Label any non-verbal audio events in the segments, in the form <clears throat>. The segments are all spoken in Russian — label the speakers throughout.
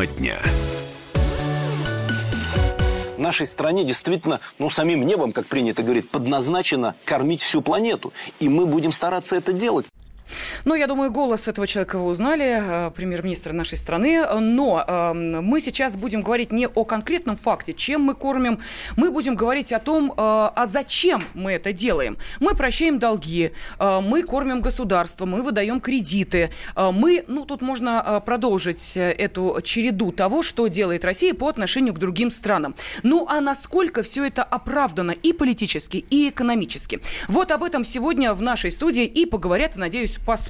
Speaker 1: Тема дня.
Speaker 2: Нашей стране действительно, ну, самим небом, как принято говорить, подназначено кормить всю планету. И мы будем стараться это делать.
Speaker 3: Ну, я думаю, голос этого человека вы узнали, э, премьер-министра нашей страны. Но э, мы сейчас будем говорить не о конкретном факте, чем мы кормим. Мы будем говорить о том, э, а зачем мы это делаем. Мы прощаем долги, э, мы кормим государство, мы выдаем кредиты. Мы, ну, тут можно продолжить эту череду того, что делает Россия по отношению к другим странам. Ну, а насколько все это оправдано и политически, и экономически? Вот об этом сегодня в нашей студии и поговорят, надеюсь, поспорят.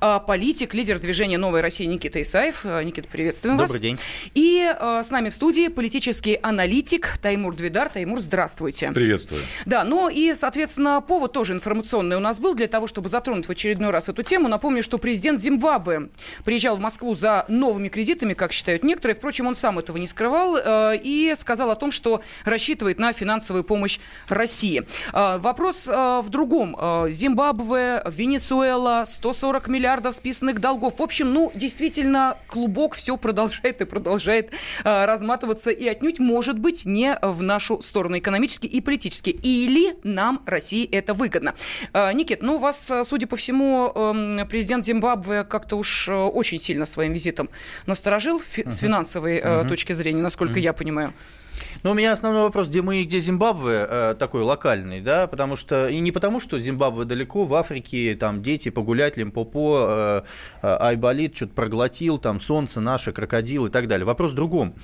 Speaker 3: А, политик, лидер движения «Новая Россия» Никита Исаев. А, Никита, приветствуем
Speaker 4: Добрый
Speaker 3: вас.
Speaker 4: Добрый день.
Speaker 3: И а, с нами в студии политический аналитик Таймур Двидар. Таймур, здравствуйте.
Speaker 5: Приветствую.
Speaker 3: Да, ну и, соответственно, повод тоже информационный у нас был для того, чтобы затронуть в очередной раз эту тему. Напомню, что президент Зимбабве приезжал в Москву за новыми кредитами, как считают некоторые. Впрочем, он сам этого не скрывал и сказал о том, что рассчитывает на финансовую помощь России. Вопрос в другом. Зимбабве, Венесуэла, Венесуэла, 140 миллиардов списанных долгов. В общем, ну, действительно, клубок все продолжает и продолжает э, разматываться и отнюдь, может быть, не в нашу сторону экономически и политически. Или нам, России, это выгодно. Э, Никит, ну, вас, судя по всему, э, президент Зимбабве как-то уж э, очень сильно своим визитом насторожил фи- uh-huh. с финансовой э, uh-huh. точки зрения, насколько uh-huh. я понимаю.
Speaker 4: Ну, у меня основной вопрос, где мы и где Зимбабве, э, такой локальный, да, потому что, и не потому, что Зимбабве далеко, в Африке, там, дети погулять, Лимпопо, э, э, Айболит что-то проглотил, там, солнце наше, крокодил и так далее. Вопрос в другом.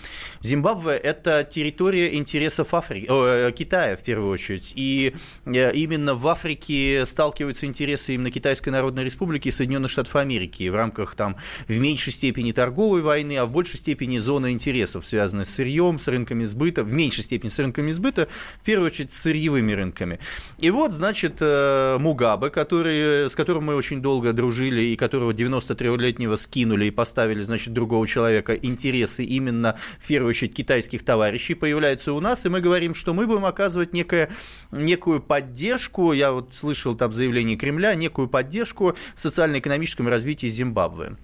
Speaker 4: Зимбабве – это территория интересов Африки, э, Китая, в первую очередь, и именно в Африке сталкиваются интересы именно Китайской Народной Республики и Соединенных Штатов Америки в рамках, там, в меньшей степени торговой войны, а в большей степени зоны интересов, связанные с сырьем, с рынками сбыта, меньшей степени с рынками сбыта, в первую очередь сырьевыми рынками. И вот, значит, э, Мугабе, который, с которым мы очень долго дружили и которого 93-летнего скинули и поставили, значит, другого человека, интересы именно, в первую очередь, китайских товарищей появляются у нас, и мы говорим, что мы будем оказывать некое, некую поддержку, я вот слышал там заявление Кремля, некую поддержку в социально-экономическом развитии Зимбабве.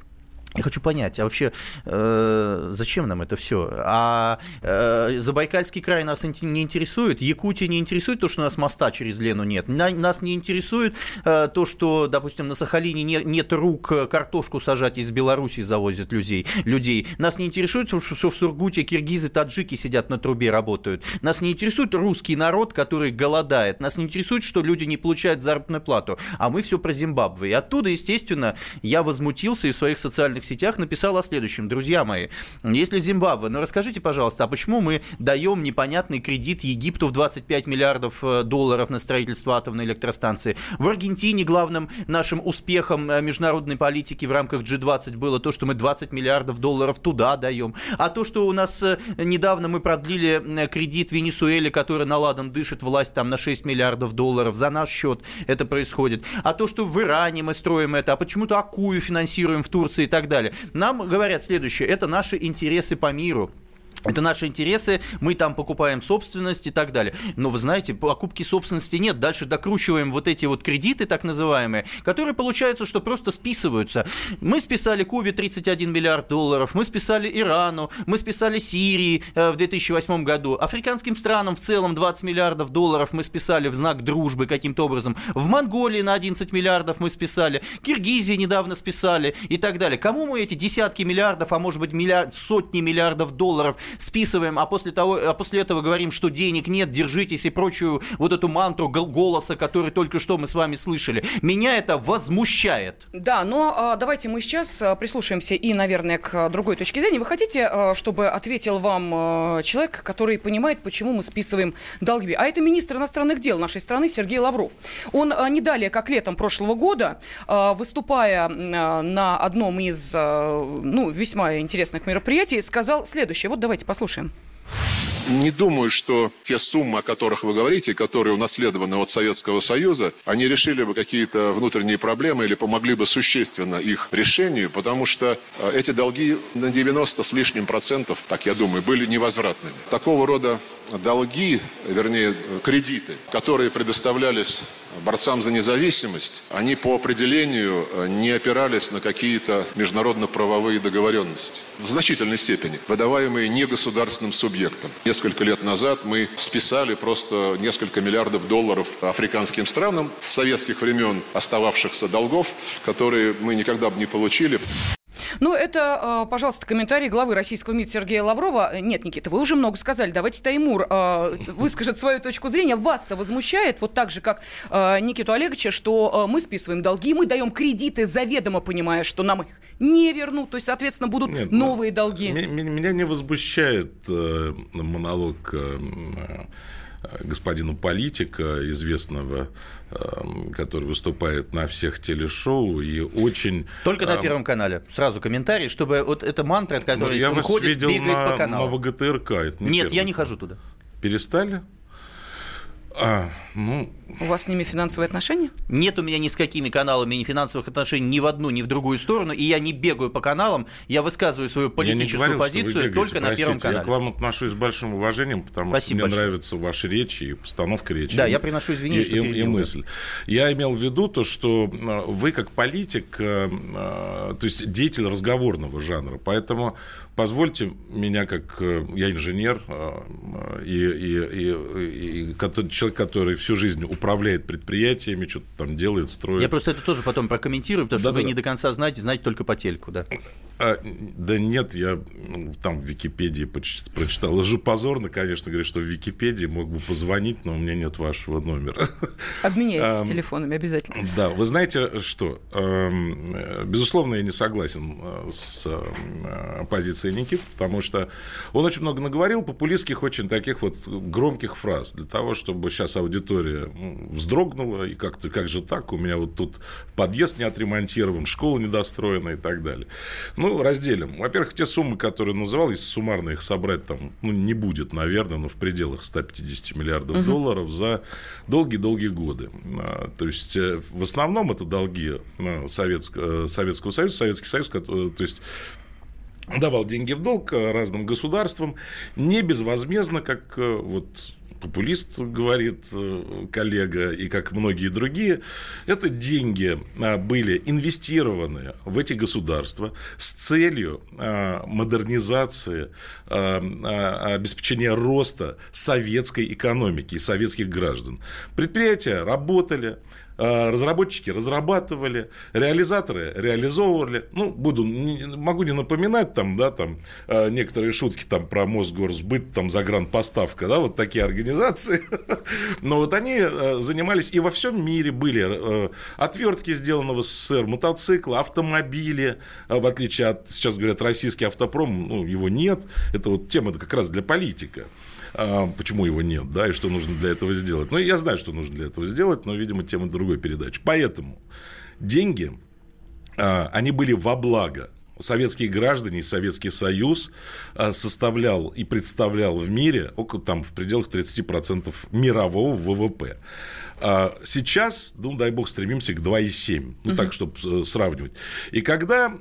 Speaker 4: Я хочу понять, а вообще э, зачем нам это все? А э, Забайкальский край нас не интересует, Якутия не интересует то, что у нас моста через Лену нет, нас не интересует э, то, что, допустим, на Сахалине не, нет рук картошку сажать из Беларуси завозят людей, людей. Нас не интересует, что, что в Сургуте киргизы, таджики сидят на трубе, работают. Нас не интересует русский народ, который голодает. Нас не интересует, что люди не получают заработную плату. А мы все про Зимбабве. И оттуда, естественно, я возмутился и в своих социальных сетях написал о следующем. Друзья мои, если Зимбабве, ну расскажите, пожалуйста, а почему мы даем непонятный кредит Египту в 25 миллиардов э, долларов на строительство атомной электростанции? В Аргентине главным нашим успехом э, международной политики в рамках G20 было то, что мы 20 миллиардов долларов туда даем. А то, что у нас э, недавно мы продлили кредит Венесуэле, который наладом дышит власть там на 6 миллиардов долларов, за наш счет это происходит. А то, что в Иране мы строим это, а почему-то Акую финансируем в Турции и так далее. Нам говорят следующее, это наши интересы по миру. Это наши интересы, мы там покупаем собственность и так далее. Но вы знаете, покупки собственности нет. Дальше докручиваем вот эти вот кредиты, так называемые, которые получается, что просто списываются. Мы списали Кубе 31 миллиард долларов, мы списали Ирану, мы списали Сирии э, в 2008 году, африканским странам в целом 20 миллиардов долларов мы списали в знак дружбы каким-то образом. В Монголии на 11 миллиардов мы списали, Киргизии недавно списали и так далее. Кому мы эти десятки миллиардов, а может быть миллиард, сотни миллиардов долларов списываем, а после, того, а после этого говорим, что денег нет, держитесь и прочую вот эту мантру голоса, который только что мы с вами слышали. Меня это возмущает.
Speaker 3: Да, но а, давайте мы сейчас а, прислушаемся и, наверное, к другой точке зрения. Вы хотите, а, чтобы ответил вам человек, который понимает, почему мы списываем долги? А это министр иностранных дел нашей страны Сергей Лавров. Он не далее, как летом прошлого года, выступая на одном из ну, весьма интересных мероприятий, сказал следующее. Вот давайте Давайте послушаем.
Speaker 5: Не думаю, что те суммы, о которых вы говорите, которые унаследованы от Советского Союза, они решили бы какие-то внутренние проблемы или помогли бы существенно их решению, потому что э, эти долги на 90 с лишним процентов, так я думаю, были невозвратными. Такого рода долги, вернее, кредиты, которые предоставлялись борцам за независимость, они по определению э, не опирались на какие-то международно-правовые договоренности. В значительной степени, выдаваемые негосударственным субъектам. Несколько лет назад мы списали просто несколько миллиардов долларов африканским странам с советских времен остававшихся долгов, которые мы никогда бы не получили.
Speaker 3: Ну, это, а, пожалуйста, комментарий главы российского МИД Сергея Лаврова. Нет, Никита, вы уже много сказали. Давайте Таймур а, выскажет свою точку зрения. Вас-то возмущает, вот так же, как а, Никиту Олеговича, что мы списываем долги, мы даем кредиты, заведомо понимая, что нам их не вернут. То есть, соответственно, будут Нет, ну, новые долги.
Speaker 1: Меня не возмущает э, монолог господина политика, известного, эм, который выступает на всех телешоу и очень...
Speaker 4: Только на эм, Первом канале. Сразу комментарий, чтобы вот эта мантра, ну, которой
Speaker 1: я вас ходит, видел на, по каналу. на ВГТРК.
Speaker 4: Это не Нет, я не хожу туда.
Speaker 1: Перестали?
Speaker 3: А, ну... У вас с ними финансовые отношения?
Speaker 4: Нет у меня ни с какими каналами ни финансовых отношений ни в одну, ни в другую сторону, и я не бегаю по каналам, я высказываю свою политическую говорил, позицию бегаете, только простите, на Первом канале.
Speaker 1: Я к вам отношусь с большим уважением, потому Спасибо что мне большое. нравятся ваши речи и постановка речи.
Speaker 4: Да, я приношу извинения, и, что
Speaker 1: и, и мысль. Я имел в виду то, что э, вы как политик, э, э, то есть деятель разговорного жанра, поэтому позвольте меня, как я инженер и, и, и, и, и человек, который всю жизнь управляет предприятиями, что-то там делает, строит.
Speaker 4: Я просто это тоже потом прокомментирую, потому что да, вы да. не до конца знаете, знаете только по телеку, да.
Speaker 1: А, да нет, я ну, там в Википедии прочитал. Лжу позорно, конечно, говорит, что в Википедии мог бы позвонить, но у меня нет вашего номера.
Speaker 3: Обменяйтесь а, телефонами обязательно.
Speaker 1: Да, вы знаете что? Безусловно, я не согласен э, с э, позицией Никиты, потому что он очень много наговорил популистских, очень таких вот громких фраз для того, чтобы сейчас аудитория вздрогнула, и как-то, как же так, у меня вот тут подъезд не отремонтирован, школа недостроена и так далее. Ну, разделим. Во-первых, те суммы, которые называл, если суммарно их собрать, там, ну, не будет, наверное, но в пределах 150 миллиардов угу. долларов за долгие-долгие годы. А, то есть, э, в основном это долги а, Советского, э, Советского Союза, Советский Союз, то есть давал деньги в долг разным государствам, не безвозмездно, как э, вот популист, говорит э, коллега, и как многие другие, это деньги а, были инвестированы в эти государства с целью а, модернизации, а, обеспечения роста советской экономики и советских граждан. Предприятия работали, разработчики разрабатывали, реализаторы реализовывали. Ну, буду, могу не напоминать там, да, там а, некоторые шутки там про Мосгорсбыт, там загранпоставка, да, вот такие организации. <laughs> Но вот они а, занимались и во всем мире были отвертки сделаны в СССР, мотоциклы, автомобили, в отличие от, сейчас говорят, российский автопром, ну, его нет. Это вот тема как раз для политика. А, почему его нет, да, и что нужно для этого сделать. Ну, я знаю, что нужно для этого сделать, но, видимо, тема другой передачи. Поэтому деньги, а, они были во благо советские граждане и Советский Союз а, составлял и представлял в мире около там в пределах 30% мирового ВВП. Сейчас, ну, дай бог, стремимся к 2,7. Ну, угу. так, чтобы э, сравнивать. И когда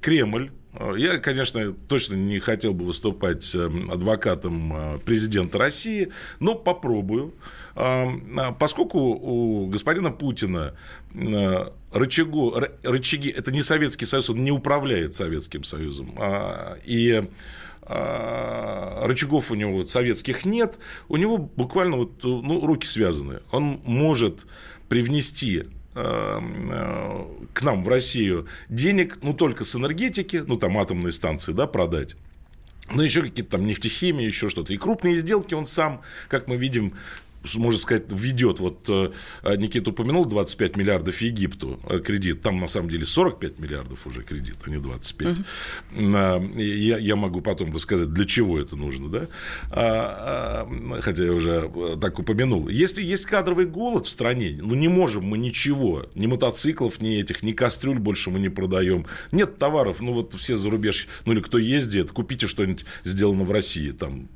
Speaker 1: Кремль я, конечно, точно не хотел бы выступать эм, адвокатом э, президента России, но попробую. Эм, а, поскольку у господина Путина э, рычагу, рычаги, это не Советский Союз, он не управляет Советским Союзом, а, и а, рычагов у него советских нет, у него буквально вот, ну, руки связаны. Он может привнести э, к нам в Россию денег, ну, только с энергетики, ну, там, атомные станции, да, продать. Ну, еще какие-то там нефтехимии, еще что-то. И крупные сделки он сам, как мы видим, можно сказать, ведет. Вот э, Никита упомянул 25 миллиардов Египту э, кредит. Там, на самом деле, 45 миллиардов уже кредит, а не 25. Угу. Я, я могу потом рассказать, для чего это нужно, да? А, а, хотя я уже э, так упомянул. Если есть кадровый голод в стране, ну, не можем мы ничего. Ни мотоциклов, ни этих, ни кастрюль больше мы не продаем. Нет товаров, ну, вот все зарубеж, ну, или кто ездит, купите что-нибудь сделано в России. Там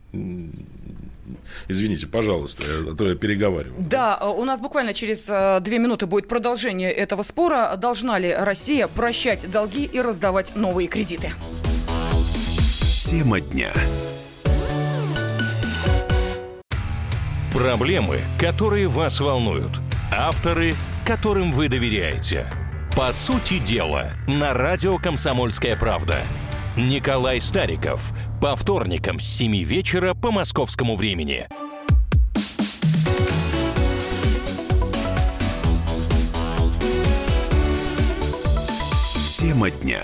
Speaker 1: Извините, пожалуйста, а то я переговариваю.
Speaker 3: Да, у нас буквально через э, две минуты будет продолжение этого спора. Должна ли Россия прощать долги и раздавать новые кредиты?
Speaker 6: Тема дня. Проблемы, которые вас волнуют. Авторы, которым вы доверяете. По сути дела, на радио «Комсомольская правда». Николай Стариков. По вторникам с 7 вечера по московскому времени.
Speaker 3: Тема дня.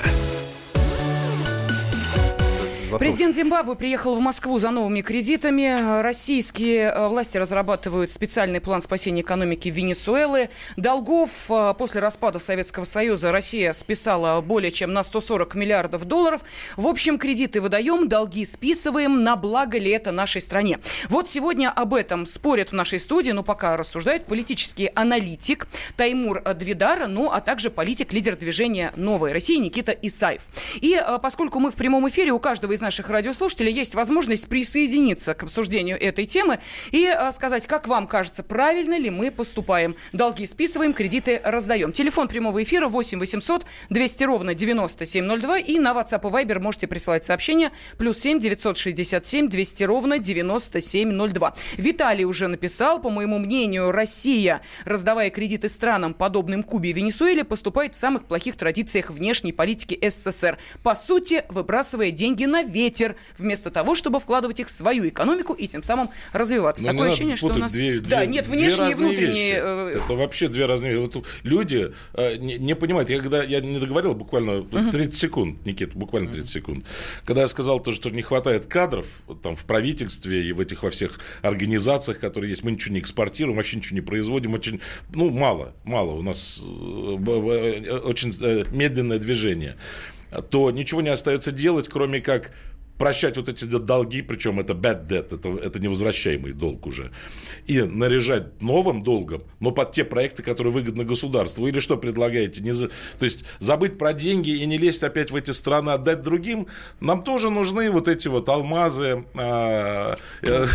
Speaker 3: Президент Зимбабве приехал в Москву за новыми кредитами. Российские э, власти разрабатывают специальный план спасения экономики Венесуэлы. Долгов э, после распада Советского Союза Россия списала более чем на 140 миллиардов долларов. В общем, кредиты выдаем, долги списываем. На благо ли это нашей стране? Вот сегодня об этом спорят в нашей студии, но пока рассуждает политический аналитик Таймур Двидар, ну а также политик-лидер движения «Новая Россия» Никита Исаев. И э, поскольку мы в прямом эфире, у каждого из наших радиослушателей есть возможность присоединиться к обсуждению этой темы и а, сказать, как вам кажется, правильно ли мы поступаем. Долги списываем, кредиты раздаем. Телефон прямого эфира 8 800 200 ровно 9702 и на WhatsApp и Viber можете присылать сообщения плюс 7 967 200 ровно 9702. Виталий уже написал, по моему мнению, Россия, раздавая кредиты странам, подобным Кубе и Венесуэле, поступает в самых плохих традициях внешней политики СССР. По сути, выбрасывая деньги на ветер, вместо того, чтобы вкладывать их в свою экономику и тем самым развиваться.
Speaker 1: Но
Speaker 3: Такое ощущение, что у нас...
Speaker 1: Две,
Speaker 3: да,
Speaker 1: две,
Speaker 3: нет, внешние и внутренние...
Speaker 1: Вещи. Э, Это вообще две разные... Вот люди э, не, не понимают. Я когда я не договорил буквально 30 секунд, Никита, буквально 30 секунд. Когда я сказал то, что не хватает кадров там в правительстве и в этих во всех организациях, которые есть, мы ничего не экспортируем, вообще ничего не производим, очень, ну, мало, мало у нас э, очень медленное движение то ничего не остается делать, кроме как прощать вот эти долги, причем это bad debt, это, это невозвращаемый долг уже, и наряжать новым долгом, но под те проекты, которые выгодны государству. Или что предлагаете? Не за... То есть забыть про деньги и не лезть опять в эти страны, отдать другим. Нам тоже нужны вот эти вот алмазы, а,
Speaker 4: э,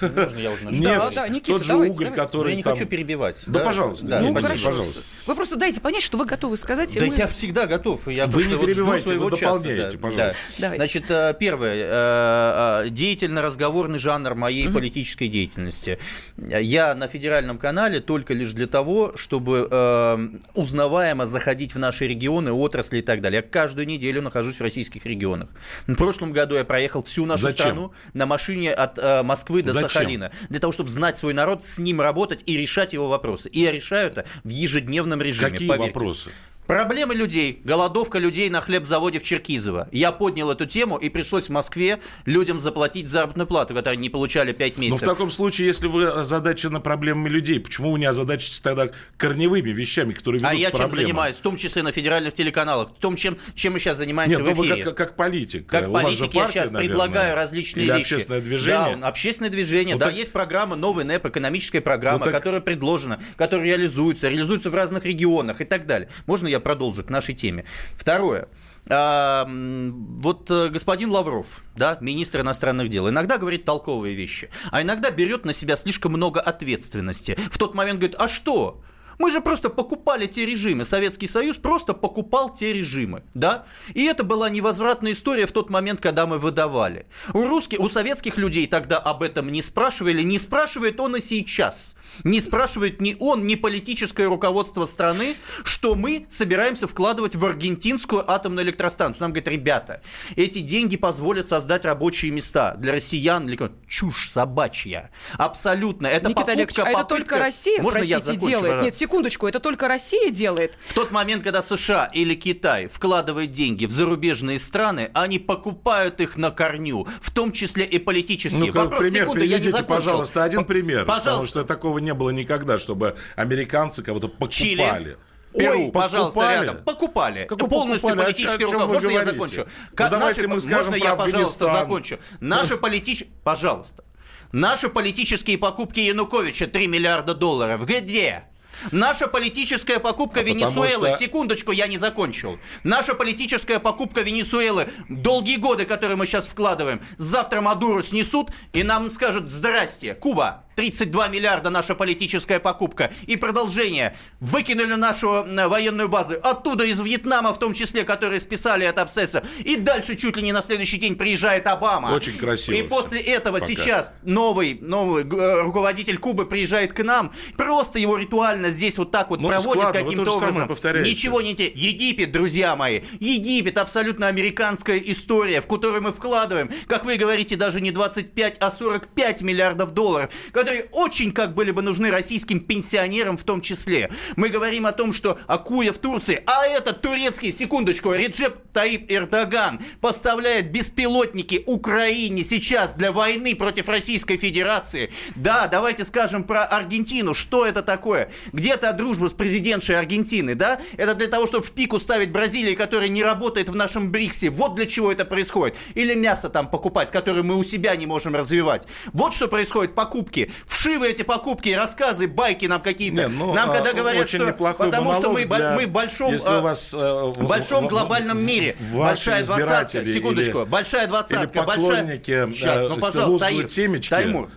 Speaker 4: Можно я уже начну?
Speaker 1: нефть, тот же уголь, который
Speaker 4: Я не хочу перебивать.
Speaker 1: Да, пожалуйста.
Speaker 3: Ну, пожалуйста. Вы просто дайте понять, что вы готовы сказать.
Speaker 4: Да я всегда готов. Я
Speaker 1: вы не перебивайте, вы дополняете, пожалуйста.
Speaker 4: Значит, э, первое первое, э, э, деятельно-разговорный жанр моей угу. политической деятельности. Я на федеральном канале только лишь для того, чтобы э, узнаваемо заходить в наши регионы, отрасли и так далее. Я каждую неделю нахожусь в российских регионах. В прошлом году я проехал всю нашу Зачем? страну на машине от Москвы до Зачем? Сахалина. Для того, чтобы знать свой народ, с ним работать и решать его вопросы. И я решаю это в ежедневном режиме.
Speaker 1: Какие поверьте. вопросы?
Speaker 4: Проблемы людей, голодовка людей на хлебзаводе в Черкизово. Я поднял эту тему и пришлось в Москве людям заплатить заработную плату, которую они не получали 5 месяцев.
Speaker 1: Но в таком случае, если вы озадачены проблемами людей, почему вы не озадачитесь тогда корневыми вещами, которые ведут
Speaker 4: А я
Speaker 1: проблемам?
Speaker 4: чем занимаюсь, в том числе на федеральных телеканалах, в том, чем, чем мы сейчас занимаемся
Speaker 1: Нет,
Speaker 4: в эфире.
Speaker 1: Нет, как, как политик.
Speaker 4: Как
Speaker 1: У
Speaker 4: политик
Speaker 1: партия,
Speaker 4: я сейчас
Speaker 1: наверное,
Speaker 4: предлагаю различные
Speaker 1: или
Speaker 4: вещи.
Speaker 1: общественное движение?
Speaker 4: Да, общественное движение. Ну, да, так... есть программа «Новый НЭП», экономическая программа, ну, так... которая предложена, которая реализуется, реализуется в разных регионах и так далее. Можно я продолжу к нашей теме. Второе. А, вот э, господин Лавров, да, министр иностранных дел, иногда говорит толковые вещи, а иногда берет на себя слишком много ответственности. В тот момент говорит, а что? Мы же просто покупали те режимы. Советский Союз просто покупал те режимы, да? И это была невозвратная история в тот момент, когда мы выдавали. У русских, у советских людей тогда об этом не спрашивали, не спрашивает он и сейчас. Не спрашивает ни он, ни политическое руководство страны, что мы собираемся вкладывать в аргентинскую атомную электростанцию. Нам говорят, ребята, эти деньги позволят создать рабочие места для россиян. Для... Чушь собачья. Абсолютно. Это
Speaker 3: Никита
Speaker 4: покупка,
Speaker 3: Олегович, а это только Россия,
Speaker 4: Можно
Speaker 3: простите,
Speaker 4: я закончу,
Speaker 3: делает? Нет, секундочку, это только Россия делает?
Speaker 4: В тот момент, когда США или Китай вкладывают деньги в зарубежные страны, они покупают их на корню, в том числе и политические.
Speaker 1: Ну, как пример, секунду, приведите, пожалуйста, один пример. Пожалуйста. Потому что такого не было никогда, чтобы американцы кого-то покупали. Чили.
Speaker 4: Перу, Ой, пожалуйста, покупали? рядом. Покупали.
Speaker 1: Как
Speaker 4: Полностью
Speaker 1: покупали?
Speaker 4: политическое
Speaker 1: руководство.
Speaker 4: Можно
Speaker 1: я
Speaker 4: закончу?
Speaker 1: Ну, давайте наши... мы скажем
Speaker 4: Можно
Speaker 1: про
Speaker 4: я, пожалуйста, закончу? Наши политические... Пожалуйста. Наши политические покупки Януковича 3 миллиарда долларов. Где? Наша политическая покупка а Венесуэлы, что... секундочку, я не закончил. Наша политическая покупка Венесуэлы, долгие годы, которые мы сейчас вкладываем, завтра Мадуру снесут и нам скажут «Здрасте, Куба, 32 миллиарда наша политическая покупка. И продолжение. Выкинули нашу военную базу. Оттуда из Вьетнама, в том числе, которые списали от абсцесса. И дальше чуть ли не на следующий день приезжает Обама.
Speaker 1: Очень красиво.
Speaker 4: И после этого
Speaker 1: Пока.
Speaker 4: сейчас новый, новый э, руководитель Кубы приезжает к нам. Просто его ритуально здесь вот так вот
Speaker 1: Ну, вы
Speaker 4: каким-то образом. Ничего не те. Египет, друзья мои. Египет абсолютно американская история, в которую мы вкладываем, как вы говорите, даже не 25, а 45 миллиардов долларов, которые очень как были бы нужны российским пенсионерам в том числе. Мы говорим о том, что Акуя в Турции, а этот турецкий, секундочку, Реджеп Таип Эрдоган поставляет беспилотники Украине сейчас для войны против Российской Федерации. Да, давайте скажем про Аргентину. Что это такое? Где-то дружба с президентшей Аргентины, да? Это для того, чтобы в пику ставить Бразилии, которая не работает в нашем БРИКСе. Вот для чего это происходит. Или мясо там покупать, которое мы у себя не можем развивать. Вот что происходит. Покупки. Вшивы эти покупки, рассказы, байки нам какие-то.
Speaker 1: Ну,
Speaker 4: нам когда
Speaker 1: а,
Speaker 4: говорят,
Speaker 1: очень
Speaker 4: что потому что мы,
Speaker 1: для-
Speaker 4: мы в большом, а,
Speaker 1: вас, э, в-
Speaker 4: большом глобальном мире. Большая двадцатка. Секундочку.
Speaker 1: или-
Speaker 4: большая двадцатка. большая... Сейчас,
Speaker 1: э,
Speaker 4: ну, пожалуйста, Таир,
Speaker 1: семечки.
Speaker 4: Таймур.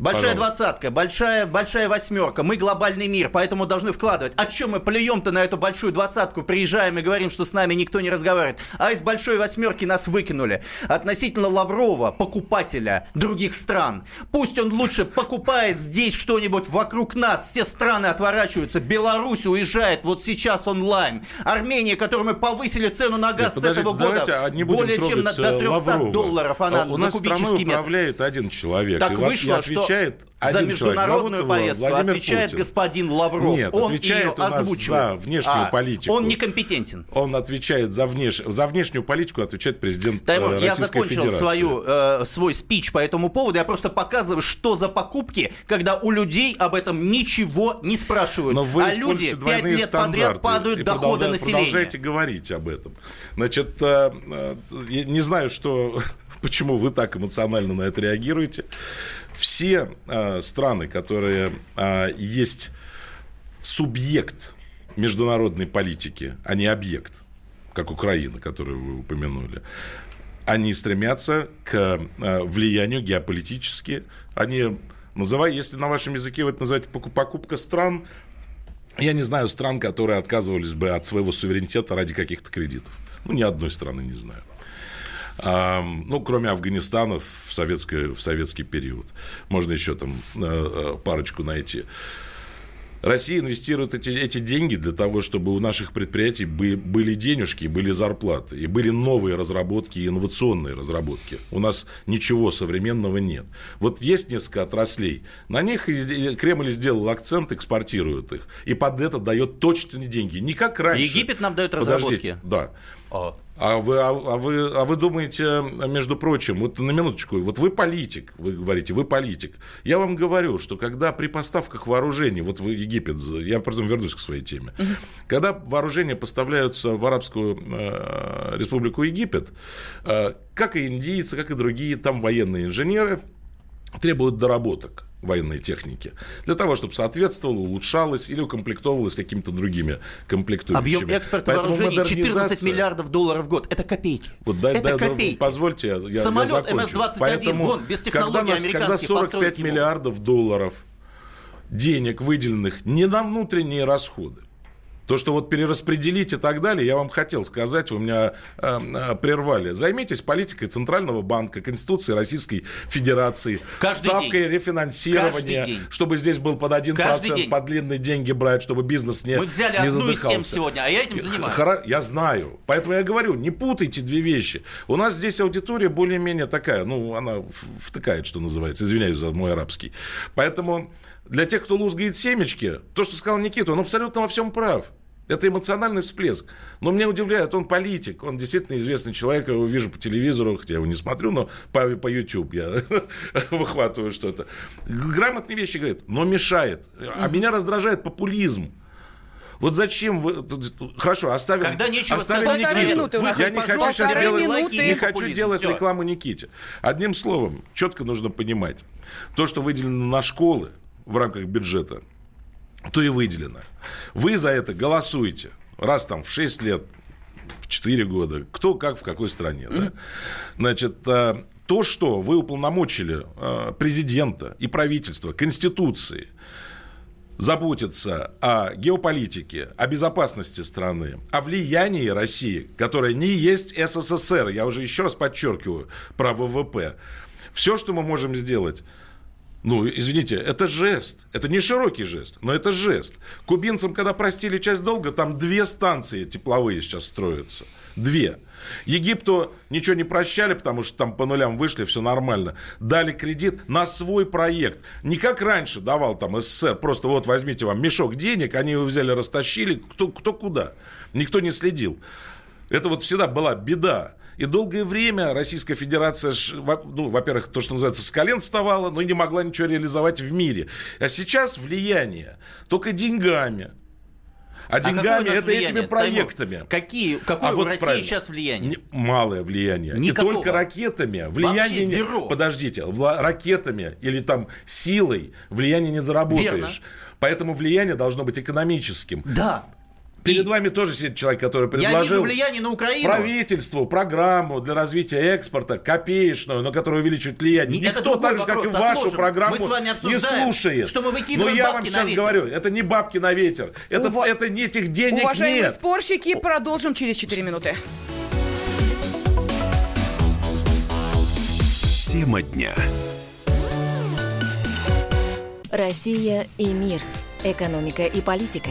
Speaker 4: Большая
Speaker 1: Пожалуйста.
Speaker 4: двадцатка, большая, большая восьмерка. Мы глобальный мир, поэтому должны вкладывать. А чем мы плюем-то на эту большую двадцатку, приезжаем и говорим, что с нами никто не разговаривает? А из большой восьмерки нас выкинули. Относительно Лаврова, покупателя других стран. Пусть он лучше покупает здесь что-нибудь вокруг нас. Все страны отворачиваются. Беларусь уезжает вот сейчас онлайн. Армения, которую мы повысили цену на газ
Speaker 1: Нет,
Speaker 4: с этого года.
Speaker 1: а
Speaker 4: более чем на, до
Speaker 1: э,
Speaker 4: 300
Speaker 1: Лаврова.
Speaker 4: долларов она
Speaker 1: А У
Speaker 4: за
Speaker 1: нас страной
Speaker 4: кубический метр.
Speaker 1: управляет один человек.
Speaker 4: Так
Speaker 1: и,
Speaker 4: вышло,
Speaker 1: и отвечает один
Speaker 4: за
Speaker 1: человек.
Speaker 4: международную
Speaker 1: его
Speaker 4: повестку
Speaker 1: Владимир
Speaker 4: отвечает
Speaker 1: Путин.
Speaker 4: господин Лавров.
Speaker 1: Нет,
Speaker 4: он
Speaker 1: отвечает
Speaker 4: ее озвучивает.
Speaker 1: за внешнюю
Speaker 4: А,
Speaker 1: политику.
Speaker 4: Он некомпетентен.
Speaker 1: Он отвечает за, внеш... за внешнюю политику, отвечает президент
Speaker 4: Таймур,
Speaker 1: э,
Speaker 4: я
Speaker 1: Российской
Speaker 4: закончил
Speaker 1: Федерации.
Speaker 4: свою, э, свой спич по этому поводу. Я просто показываю, что за покупки, когда у людей об этом ничего не спрашивают.
Speaker 1: Но вы
Speaker 4: а люди пять лет подряд падают доходы населения.
Speaker 1: Продолжаете говорить об этом. Значит, э, э, я не знаю, что, <laughs> почему вы так эмоционально на это реагируете. Все э, страны, которые э, есть субъект международной политики, а не объект, как Украина, которую вы упомянули, они стремятся к э, влиянию геополитически. Они, называй, если на вашем языке вы это называете поку- покупка стран, я не знаю стран, которые отказывались бы от своего суверенитета ради каких-то кредитов. Ну, ни одной страны не знаю. Ну, кроме Афганистана в, советское, в советский период. Можно еще там э, э, парочку найти. Россия инвестирует эти, эти деньги для того, чтобы у наших предприятий бы- были денежки, были зарплаты, и были новые разработки, и инновационные разработки. У нас ничего современного нет. Вот есть несколько отраслей, на них Кремль сделал акцент, экспортирует их, и под это дает точные деньги. Не как раньше.
Speaker 4: Египет нам дает
Speaker 1: Подождите,
Speaker 4: разработки.
Speaker 1: Да.
Speaker 4: О.
Speaker 1: А вы, а, а вы, а вы думаете, между прочим, вот на минуточку, вот вы политик, вы говорите, вы политик. Я вам говорю, что когда при поставках вооружений, вот в Египет, я потом вернусь к своей теме, когда вооружения поставляются в Арабскую э, Республику Египет, э, как и индийцы, как и другие там военные инженеры требуют доработок военной техники для того, чтобы соответствовало, улучшалось или укомплектовывалось какими-то другими комплектующими.
Speaker 4: Объем экспорта
Speaker 1: Поэтому
Speaker 4: вооружений 14
Speaker 1: модернизация-
Speaker 4: миллиардов долларов в год. Это копейки.
Speaker 1: вот дай-
Speaker 4: это
Speaker 1: дай-
Speaker 4: копейки.
Speaker 1: Позвольте, я, я
Speaker 4: Самолет
Speaker 1: закончу.
Speaker 4: МС-21,
Speaker 1: Поэтому,
Speaker 4: вон, без технологий
Speaker 1: когда, нас- когда
Speaker 4: американских
Speaker 1: 45
Speaker 4: построить не могут.
Speaker 1: миллиардов долларов денег, выделенных не на внутренние расходы, то, что вот перераспределить и так далее, я вам хотел сказать, вы меня э, э, прервали. Займитесь политикой Центрального банка, Конституции Российской Федерации,
Speaker 4: Каждый
Speaker 1: ставкой
Speaker 4: день.
Speaker 1: рефинансирования,
Speaker 4: день.
Speaker 1: чтобы здесь был под 1%,
Speaker 4: Каждый день.
Speaker 1: под длинные деньги брать, чтобы бизнес не
Speaker 4: Мы взяли
Speaker 1: не
Speaker 4: одну из тем
Speaker 1: задыхался.
Speaker 4: сегодня, а я этим занимаюсь.
Speaker 1: Хоро- Я знаю. Поэтому я говорю, не путайте две вещи. У нас здесь аудитория более-менее такая, ну, она втыкает, что называется. Извиняюсь за мой арабский. Поэтому для тех, кто лузгает семечки, то, что сказал Никита, он абсолютно во всем прав. Это эмоциональный всплеск. Но меня удивляет, он политик, он действительно известный человек, я его вижу по телевизору, хотя я его не смотрю, но по, по YouTube я <laughs> выхватываю что-то. Грамотные вещи говорит, но мешает. А меня раздражает популизм. Вот зачем вы... Хорошо, оставим,
Speaker 4: Когда нечего
Speaker 1: оставим
Speaker 4: сказать,
Speaker 1: Никиту.
Speaker 3: минуты у нас.
Speaker 1: Я не хочу сейчас делать,
Speaker 3: минуты.
Speaker 1: не хочу делать рекламу Никите. Одним словом, четко нужно понимать, то, что выделено на школы в рамках бюджета, то и выделено. Вы за это голосуете. Раз там в 6 лет, в 4 года, кто как в какой стране. Да? Значит, а, То, что вы уполномочили э, президента и правительство, Конституции, заботиться о геополитике, о безопасности страны, о влиянии России, которая не есть СССР, я уже еще раз подчеркиваю про ВВП. Все, что мы можем сделать, ну, извините, это жест. Это не широкий жест, но это жест. Кубинцам, когда простили часть долга, там две станции тепловые сейчас строятся. Две. Египту ничего не прощали, потому что там по нулям вышли, все нормально. Дали кредит на свой проект. Не как раньше давал там СССР, просто вот возьмите вам мешок денег, они его взяли, растащили, кто, кто куда. Никто не следил. Это вот всегда была беда. И долгое время Российская Федерация, ну, во-первых, то, что называется, с колен вставала, но не могла ничего реализовать в мире. А сейчас влияние только деньгами. А, а деньгами это влияние? этими проектами.
Speaker 4: Таймур, какие, какое а вот в России правильно. сейчас влияние?
Speaker 1: Малое влияние. Никакого. И только ракетами. Влияние не, подождите, ракетами или там силой влияние не заработаешь. Верно. Поэтому влияние должно быть экономическим.
Speaker 4: Да.
Speaker 1: Перед и... вами тоже сидит человек, который предложил Я вижу
Speaker 4: влияние на Украину.
Speaker 1: правительству программу для развития экспорта, копеечную, но которая увеличивает влияние. Это Никто так же, как и вашу отложим. программу, не слушает.
Speaker 4: Что мы Но
Speaker 1: я вам сейчас
Speaker 4: ветер.
Speaker 1: говорю, это не бабки на ветер. Это, Ув... это не этих денег
Speaker 3: Уважаемые
Speaker 1: нет.
Speaker 3: спорщики, продолжим через 4 минуты.
Speaker 7: Тема дня.
Speaker 8: Россия и мир. Экономика и политика.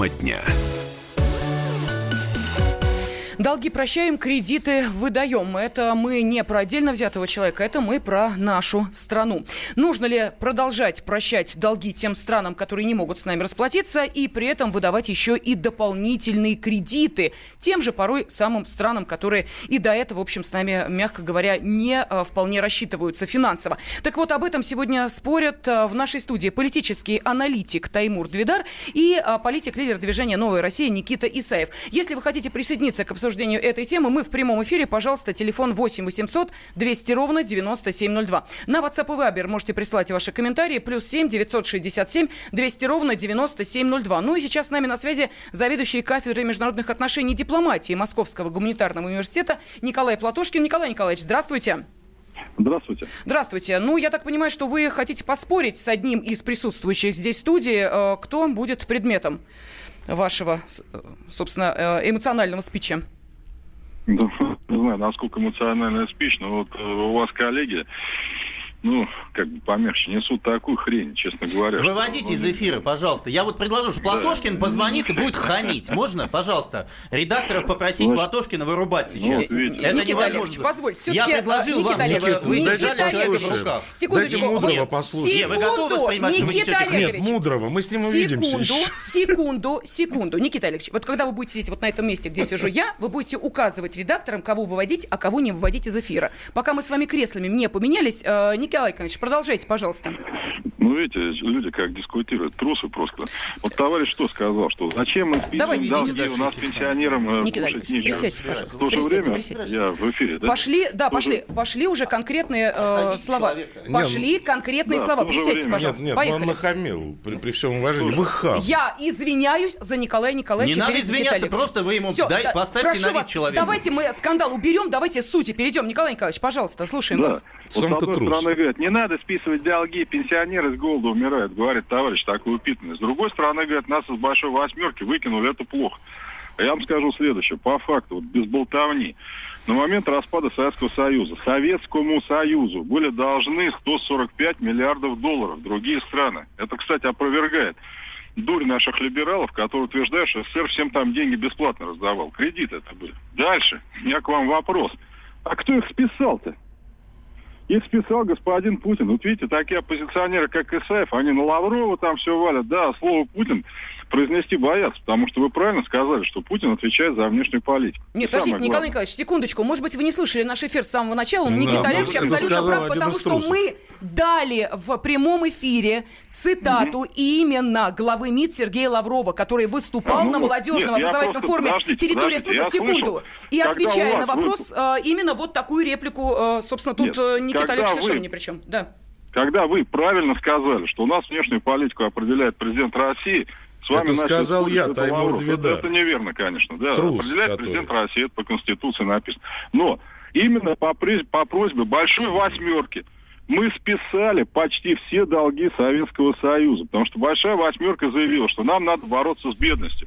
Speaker 7: Тема дня.
Speaker 3: Долги прощаем, кредиты выдаем. Это мы не про отдельно взятого человека, это мы про нашу страну. Нужно ли продолжать прощать долги тем странам, которые не могут с нами расплатиться, и при этом выдавать еще и дополнительные кредиты тем же порой самым странам, которые и до этого, в общем, с нами, мягко говоря, не а, вполне рассчитываются финансово. Так вот, об этом сегодня спорят а, в нашей студии политический аналитик Таймур Двидар и а, политик-лидер движения «Новая Россия» Никита Исаев. Если вы хотите присоединиться к обсуждению обсуждению этой темы. Мы в прямом эфире. Пожалуйста, телефон 8 800 200 ровно 9702. На WhatsApp и Viber можете прислать ваши комментарии. Плюс 7 967 200 ровно 9702. Ну и сейчас с нами на связи заведующий кафедрой международных отношений и дипломатии Московского гуманитарного университета Николай Платошкин. Николай Николаевич, здравствуйте.
Speaker 9: Здравствуйте.
Speaker 3: Здравствуйте. Ну, я так понимаю, что вы хотите поспорить с одним из присутствующих здесь в студии, э, кто будет предметом вашего, собственно, э, эмоционального спича. <laughs>
Speaker 9: Не знаю, насколько эмоциональная спич, но вот э, у вас коллеги ну, как бы помягче, несут такую хрень, честно говоря.
Speaker 4: Выводите из эфира, пожалуйста. Я вот предложу, что Платошкин да. позвонит и будет хамить. Можно, пожалуйста, редакторов попросить Значит, Платошкина вырубать ну, сейчас? Ну, видите,
Speaker 3: Это Никита невозможно. позволь,
Speaker 4: Я предложил Никита вам,
Speaker 1: Никита,
Speaker 4: вы держали человека в руках.
Speaker 1: Секундочку. Дайте Мудрого послушать.
Speaker 4: Секунду, вы готовы воспринимать, что
Speaker 3: Никита
Speaker 1: вы Нет, Мудрого, мы с ним увидимся.
Speaker 3: Секунду, секунду, секунду. Никита Алексеевич, вот когда вы будете сидеть вот на этом месте, где сижу я, вы будете указывать редакторам, кого выводить, а кого не выводить из эфира. Пока мы с вами креслами не поменялись, э, Николай Иванович, продолжайте пожалуйста.
Speaker 9: Ну, видите, люди как дискутируют, трусы просто. Вот товарищ что сказал, что зачем мы
Speaker 3: Давайте,
Speaker 9: долги, у нас пенсионерам
Speaker 3: Никита кушать нечего. Присядьте, пожалуйста.
Speaker 9: В то же
Speaker 3: присядьте,
Speaker 9: время
Speaker 3: присядьте.
Speaker 9: я в эфире, да?
Speaker 3: Пошли, да, пошли, пошли уже конкретные э, слова. Человека. Пошли нет, конкретные да, слова. Присядьте, время. пожалуйста.
Speaker 1: Нет, нет,
Speaker 3: Поехали.
Speaker 1: он нахамил, при, при всем уважении. Вы хам.
Speaker 3: Я извиняюсь за Николая Николаевича.
Speaker 4: Не надо извиняться, просто вы ему Все, дай, да, поставьте на вид человека.
Speaker 3: Давайте мы скандал уберем, давайте сути перейдем. Николай Николаевич, пожалуйста, слушаем
Speaker 9: да.
Speaker 3: вас.
Speaker 9: Вот, с одной стороны, говорят, не надо списывать долги, пенсионеры с голода умирают, говорит товарищ такой упитанный. С другой стороны, говорят, нас из большой восьмерки выкинули, это плохо. А я вам скажу следующее, по факту, вот без болтовни. На момент распада Советского Союза Советскому Союзу были должны 145 миллиардов долларов другие страны. Это, кстати, опровергает дурь наших либералов, которые утверждают, что СССР всем там деньги бесплатно раздавал. Кредиты это были. Дальше. У меня к вам вопрос. А кто их списал-то? Их списал господин Путин. Вот видите, такие оппозиционеры, как Исаев, они на Лаврова там все валят. Да, слово Путин произнести боятся, потому что вы правильно сказали, что Путин отвечает за внешнюю политику.
Speaker 3: Нет, подождите, Николай Николаевич, секундочку. Может быть, вы не слышали наш эфир с самого начала, но
Speaker 1: Да,
Speaker 3: Никита
Speaker 1: ну,
Speaker 3: Олегович абсолютно
Speaker 1: сказал
Speaker 3: прав, потому что мы дали в прямом эфире цитату именно главы МИД Сергея Лаврова, который выступал
Speaker 9: А, ну
Speaker 3: на молодежном
Speaker 9: Нет,
Speaker 3: образовательном форуме «Территория
Speaker 9: подождите,
Speaker 3: смысла» секунду.
Speaker 9: слышал,
Speaker 3: И отвечая на вопрос, э, именно вот такую реплику, э, собственно, тут
Speaker 9: Нет,
Speaker 3: э, Никита Олегович
Speaker 9: вы-
Speaker 3: совершенно ни при чем. Да.
Speaker 9: Когда вы правильно сказали, что у нас внешнюю политику определяет президент России, с вами
Speaker 1: Это сказал я,
Speaker 9: это
Speaker 1: Таймур
Speaker 9: Лавров. Это, это неверно, конечно. Да,
Speaker 1: Трус,
Speaker 9: определяет
Speaker 1: который.
Speaker 9: президент России, это по Конституции написано. Но именно по, по просьбе Большой Восьмерки мы списали почти все долги Советского Союза, потому что Большая Восьмерка заявила, что нам надо бороться с бедностью.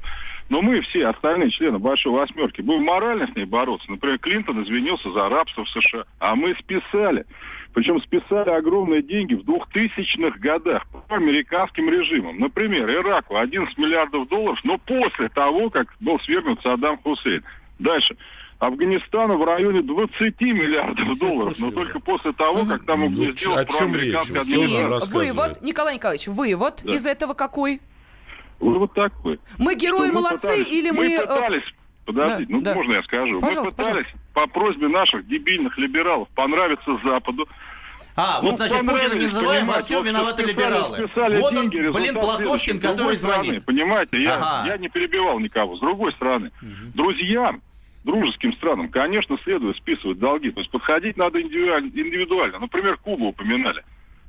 Speaker 9: Но мы все остальные члены Большой Восьмерки будем морально с ней бороться. Например, Клинтон извинился за рабство в США, а мы списали. Причем списали огромные деньги в 2000-х годах по американским режимам. Например, Ираку 11 миллиардов долларов, но после того, как был свергнут Саддам Хусейн. Дальше. Афганистану в районе 20 миллиардов долларов, но только после того, как там
Speaker 1: Ну,
Speaker 9: угнездилась
Speaker 1: речь?
Speaker 9: проамериканская
Speaker 1: Что вы
Speaker 9: администрация.
Speaker 3: вывод, Николай Николаевич, вывод
Speaker 9: Да.
Speaker 3: из этого какой?
Speaker 9: Вот такой.
Speaker 3: Мы герои
Speaker 9: Что мы
Speaker 3: молодцы
Speaker 9: пытались-
Speaker 3: или мы...
Speaker 9: Мы
Speaker 3: э,
Speaker 9: пытались... Подождите,
Speaker 3: да,
Speaker 9: ну
Speaker 3: да.
Speaker 9: можно я скажу?
Speaker 3: Пожалуйста,
Speaker 9: мы пытались по просьбе наших дебильных либералов понравиться Западу.
Speaker 4: А,
Speaker 9: Ну,
Speaker 4: вот, значит, Путина не называем, во всем
Speaker 9: вот
Speaker 4: виноваты
Speaker 9: списали-
Speaker 4: либералы.
Speaker 9: списали
Speaker 4: Вот он,
Speaker 9: деньги,
Speaker 4: блин,
Speaker 9: результат
Speaker 4: Платошкин, который
Speaker 9: стороны,
Speaker 4: звонит.
Speaker 9: Понимаете, я,
Speaker 4: Ага.
Speaker 9: я не перебивал никого. С другой стороны, друзьям, дружеским странам, конечно, следует списывать долги. То есть подходить надо индивидуально. индивидуально. Например, Кубу упоминали.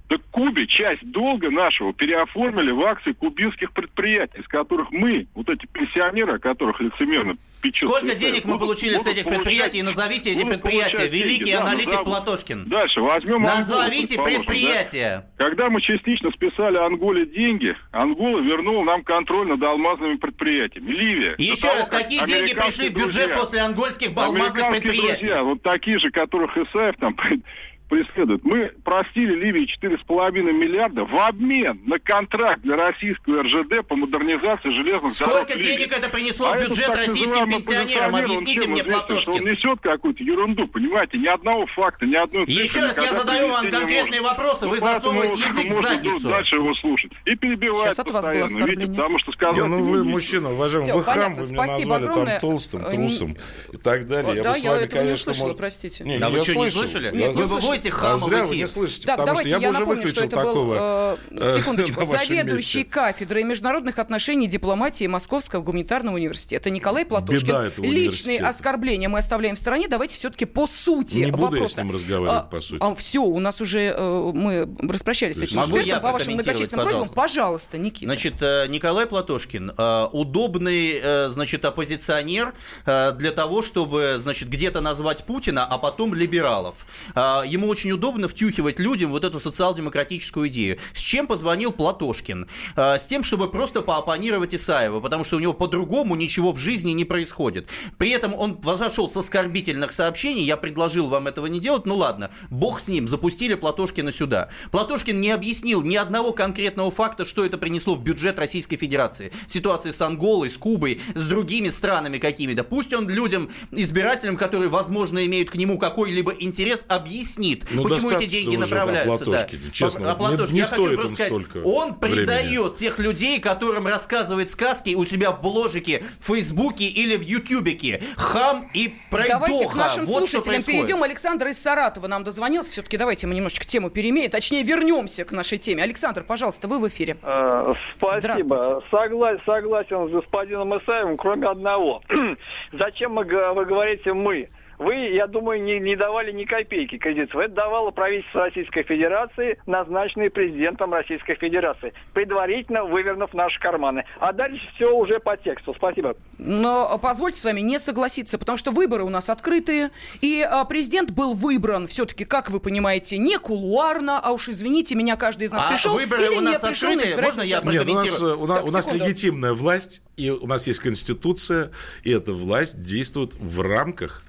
Speaker 9: Так Кубе часть долга нашего переоформили в акции кубинских предприятий, из которых мы, вот эти пенсионеры, о которых лицемерно печет.
Speaker 4: Сколько денег мы получили с этих предприятий? Назовите эти предприятия. Великий аналитик Платошкин.
Speaker 9: Дальше возьмем
Speaker 4: Назовите предприятия.
Speaker 9: да. Когда мы частично списали Анголе деньги, Ангола вернула нам контроль над алмазными предприятиями. Ливия.
Speaker 4: Еще
Speaker 9: того,
Speaker 4: раз,
Speaker 9: как
Speaker 4: какие деньги пришли в бюджет
Speaker 9: друзья-
Speaker 4: после ангольских алмазных предприятий?
Speaker 9: друзья, вот такие же, которых Исаев там <laughs> преследует. Мы простили Ливии 4,5 миллиарда в обмен на контракт для российского РЖД по модернизации железных дорог
Speaker 4: Сколько денег это принесло
Speaker 9: А
Speaker 4: в
Speaker 9: этот
Speaker 4: бюджет
Speaker 9: так
Speaker 4: российским пенсионерам? Объясните мне,
Speaker 9: что Он
Speaker 4: Платошкин.
Speaker 9: несет какую-то ерунду, понимаете? Ни одного факта, ни одной цифры
Speaker 4: Еще раз я задаю вам конкретные
Speaker 9: может.
Speaker 4: вопросы, вы
Speaker 9: Ну, поэтому
Speaker 4: засовываете язык в задницу.
Speaker 9: дальше его слушать. И перебивать
Speaker 3: Сейчас от вас было
Speaker 9: постоянно, видите,
Speaker 3: оскорбление.
Speaker 9: потому что сказать...
Speaker 1: Не, ну вы мужчина, уважаемый, вы хам, вы меня назвали там толстым, трусом и так далее. Я
Speaker 3: да,
Speaker 1: бы с
Speaker 3: я
Speaker 1: вами, конечно, может-
Speaker 3: простите.
Speaker 1: Не, я
Speaker 4: вы
Speaker 1: слышал.
Speaker 4: слышали?
Speaker 1: Я-
Speaker 4: Вы выводите хама
Speaker 1: а
Speaker 4: в
Speaker 1: зря вы не слышите,
Speaker 3: Так,
Speaker 1: потому
Speaker 3: давайте
Speaker 1: что я
Speaker 3: я
Speaker 1: бы уже
Speaker 3: напомню, что
Speaker 1: выключил
Speaker 3: это был,
Speaker 1: такого
Speaker 3: э, <laughs> секундочку, заведующий
Speaker 1: месте.
Speaker 3: кафедрой международных отношений и дипломатии Московского гуманитарного университета Николай Платошкин.
Speaker 1: Беда этого
Speaker 3: Личные оскорбления мы оставляем в стороне. Давайте все-таки по сути
Speaker 1: Не буду я
Speaker 3: вопроса.
Speaker 1: с ним разговаривать, по сути.
Speaker 3: все, у нас уже э, мы распрощались с этим
Speaker 4: Могу
Speaker 3: экспертом
Speaker 4: я
Speaker 3: по вашим многочисленным просьбам.
Speaker 4: пожалуйста?
Speaker 3: Пожалуйста, Никита.
Speaker 4: Значит, э, Николай Платошкин, э, удобный, э, значит, оппозиционер э, для того, чтобы, значит, где-то назвать Путина, а потом либералов. Э, Ему очень удобно втюхивать людям вот эту социал-демократическую идею. С чем позвонил Платошкин? Э, С тем, чтобы просто пооппонировать Исаева, потому что у него по-другому ничего в жизни не происходит. При этом он возошел с оскорбительных сообщений, я предложил вам этого не делать, ну ладно, бог с ним, запустили Платошкина сюда. Платошкин не объяснил ни одного конкретного факта, что это принесло в бюджет Российской Федерации. Ситуация с Анголой, с Кубой, с другими странами какими-то. Пусть он людям, избирателям, которые, возможно, имеют к нему какой-либо интерес, объяснит,
Speaker 1: Ну,
Speaker 4: почему эти деньги направляются. Да.
Speaker 1: честно,
Speaker 4: О Платошкине.
Speaker 1: не- не
Speaker 4: Я хочу
Speaker 1: стоит
Speaker 4: просто сказать, он
Speaker 1: времени.
Speaker 4: предает тех людей, которым рассказывает сказки у себя в бложике, в Фейсбуке или в Ютубике. Хам и пройдоха.
Speaker 3: Давайте к нашим
Speaker 4: вот
Speaker 3: слушателям перейдем. Александр из Саратова нам дозвонился. Все-таки давайте мы немножечко тему переменим. Точнее, вернемся к нашей теме. Александр, пожалуйста, вы в эфире.
Speaker 10: Э, Спасибо.
Speaker 3: Здравствуйте.
Speaker 10: Согла- согласен с господином Исаевым, кроме одного. <clears throat> Зачем мы, вы говорите «мы»? Вы, я думаю, не, не давали ни копейки кредитов. Это давало правительство Российской Федерации, назначенное президентом Российской Федерации, предварительно вывернув наши карманы. А дальше все уже по тексту. Спасибо.
Speaker 3: Но позвольте с вами не согласиться, потому что выборы у нас открытые, и а, президент был выбран все-таки, как вы понимаете, не кулуарно, а уж извините меня, каждый из нас
Speaker 4: А
Speaker 3: пришел
Speaker 4: выборы
Speaker 3: или
Speaker 4: у
Speaker 3: не
Speaker 4: нас
Speaker 3: пришел на
Speaker 4: открытые?
Speaker 3: избирательный
Speaker 4: Можно я.
Speaker 1: Нет, у нас, у нас,
Speaker 3: Так,
Speaker 1: у нас легитимная власть, и у нас есть конституция, и эта власть действует в рамках